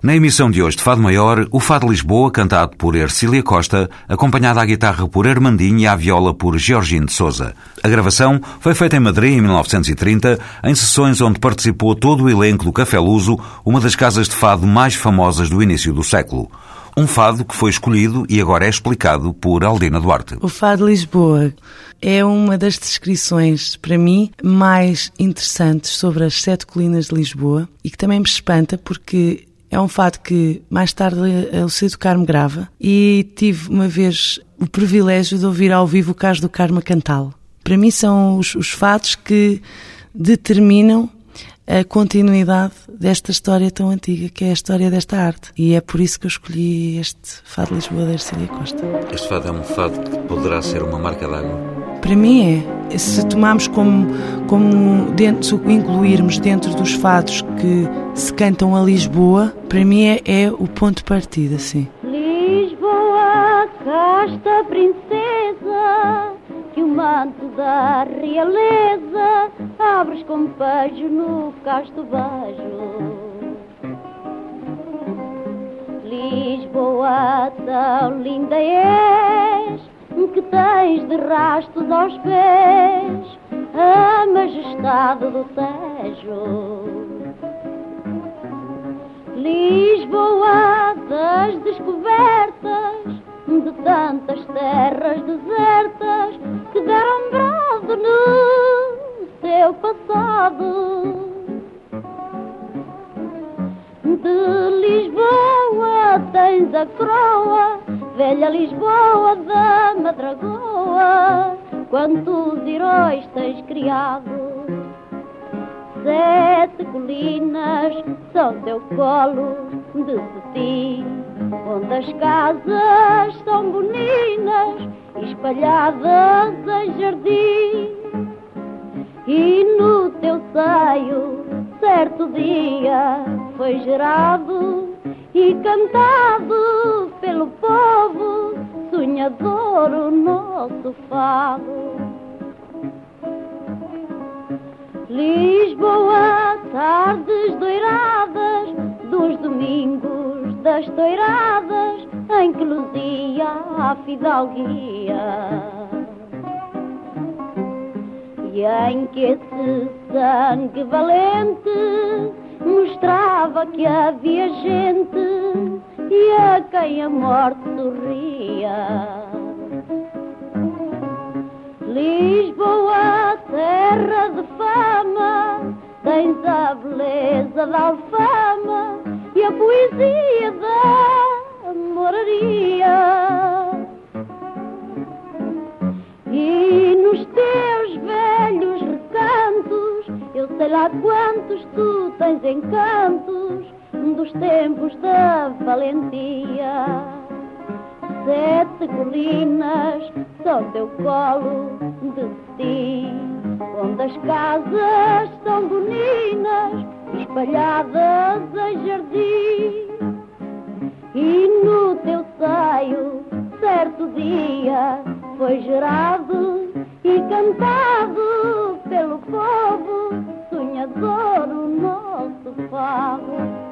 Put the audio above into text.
Na emissão de hoje de Fado Maior, o Fado Lisboa, cantado por Ercília Costa, acompanhada à guitarra por Armandinho e à viola por Georgino de Souza. A gravação foi feita em Madrid em 1930, em sessões onde participou todo o elenco do Café Luso, uma das casas de fado mais famosas do início do século. Um fado que foi escolhido e agora é explicado por Aldina Duarte. O Fado Lisboa é uma das descrições, para mim, mais interessantes sobre as sete colinas de Lisboa e que também me espanta porque é um fado que mais tarde o Cedo Carmo grava e tive uma vez o privilégio de ouvir ao vivo o Caso do Carmo cantá-lo. Para mim são os, os fados que determinam a continuidade desta história tão antiga, que é a história desta arte. E é por isso que eu escolhi este Fado Lisboa da Ercília Costa. Este fado é um fado que poderá ser uma marca d'água? Para mim é. Se tomarmos como, como dentro, se incluirmos dentro dos fados que se cantam a Lisboa, para mim é, é o ponto de partida, sim. Lisboa, casta princesa, que o manto da realeza abres com beijo no casto beijo. Lisboa, tão linda que tens de rastos aos pés a majestade do Tejo. Lisboa das descobertas de tantas terras desertas que deram brado no seu passado. De Lisboa tens a croa, velha Lisboa da Madragoa, quantos heróis tens criado. Sete colinas são teu colo de cetim, onde as casas são boninas, espalhadas em jardim. E no teu seio, certo dia, foi gerado e cantado pelo povo sonhador o nosso fado. Lisboa, tardes doiradas dos domingos das toiradas em que luzia a fidalguia. E em que esse sangue valente mostrava que havia gente e a quem a morte sorria. Lisboa, terra de fama, tens a beleza da alfama e a poesia da moraria. E nos teus velhos recantos, eu sei lá quantos tu tens encantos dos tempos da valentia. Sete colinas são teu colo de cetim, onde as casas são boninas, espalhadas em jardim. E no teu seio, certo dia, foi gerado e cantado pelo povo sonhador o nosso fado.